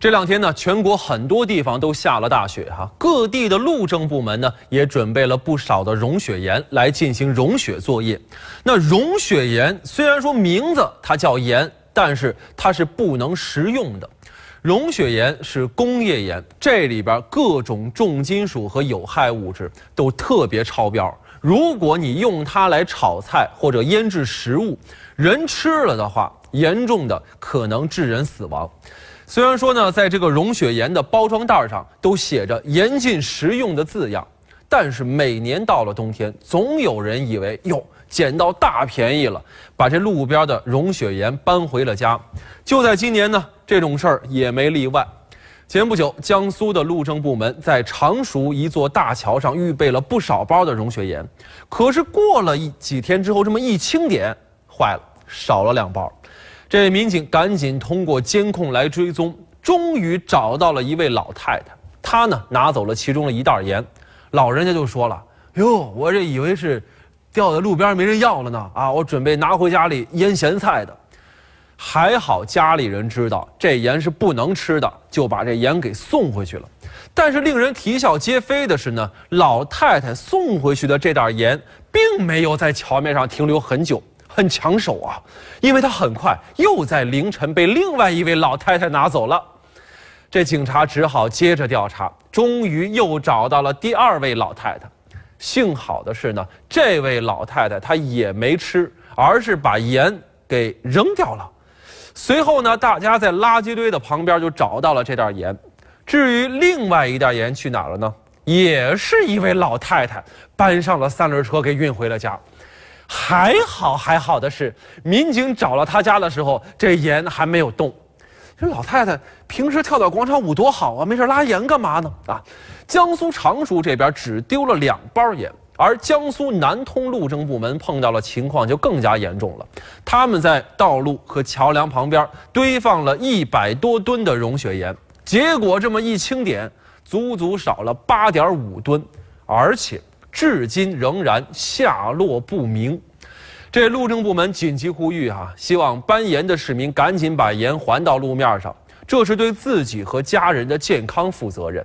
这两天呢，全国很多地方都下了大雪哈，各地的路政部门呢也准备了不少的融雪盐来进行融雪作业。那融雪盐虽然说名字它叫盐，但是它是不能食用的。融雪盐是工业盐，这里边各种重金属和有害物质都特别超标。如果你用它来炒菜或者腌制食物，人吃了的话，严重的可能致人死亡。虽然说呢，在这个融雪盐的包装袋上都写着“严禁食用”的字样，但是每年到了冬天，总有人以为哟捡到大便宜了，把这路边的融雪盐搬回了家。就在今年呢，这种事儿也没例外。前不久，江苏的路政部门在常熟一座大桥上预备了不少包的融雪盐，可是过了一几天之后，这么一清点，坏了，少了两包。这民警赶紧通过监控来追踪，终于找到了一位老太太。她呢拿走了其中的一袋盐，老人家就说了：“哟，我这以为是掉在路边没人要了呢，啊，我准备拿回家里腌咸菜的。还好家里人知道这盐是不能吃的，就把这盐给送回去了。但是令人啼笑皆非的是呢，老太太送回去的这袋盐并没有在桥面上停留很久。”很抢手啊，因为他很快又在凌晨被另外一位老太太拿走了。这警察只好接着调查，终于又找到了第二位老太太。幸好的是呢，这位老太太她也没吃，而是把盐给扔掉了。随后呢，大家在垃圾堆的旁边就找到了这袋盐。至于另外一袋盐去哪了呢？也是一位老太太搬上了三轮车给运回了家。还好还好的是，民警找了他家的时候，这盐还没有动。这老太太平时跳跳广场舞多好啊，没事拉盐干嘛呢？啊，江苏常熟这边只丢了两包盐，而江苏南通路政部门碰到了情况就更加严重了。他们在道路和桥梁旁边堆放了一百多吨的融雪盐，结果这么一清点，足足少了八点五吨，而且。至今仍然下落不明，这路政部门紧急呼吁啊，希望搬盐的市民赶紧把盐还到路面上，这是对自己和家人的健康负责任。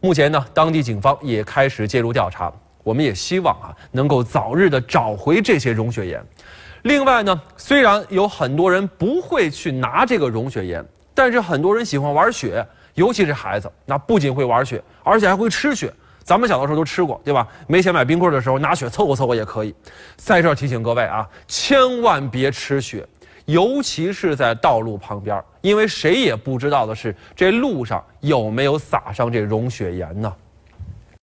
目前呢，当地警方也开始介入调查，我们也希望啊，能够早日的找回这些融雪盐。另外呢，虽然有很多人不会去拿这个融雪盐，但是很多人喜欢玩雪，尤其是孩子，那不仅会玩雪，而且还会吃雪。咱们小的时候都吃过，对吧？没钱买冰棍的时候，拿雪凑合凑合也可以。在这儿提醒各位啊，千万别吃雪，尤其是在道路旁边，因为谁也不知道的是这路上有没有撒上这融雪盐呢。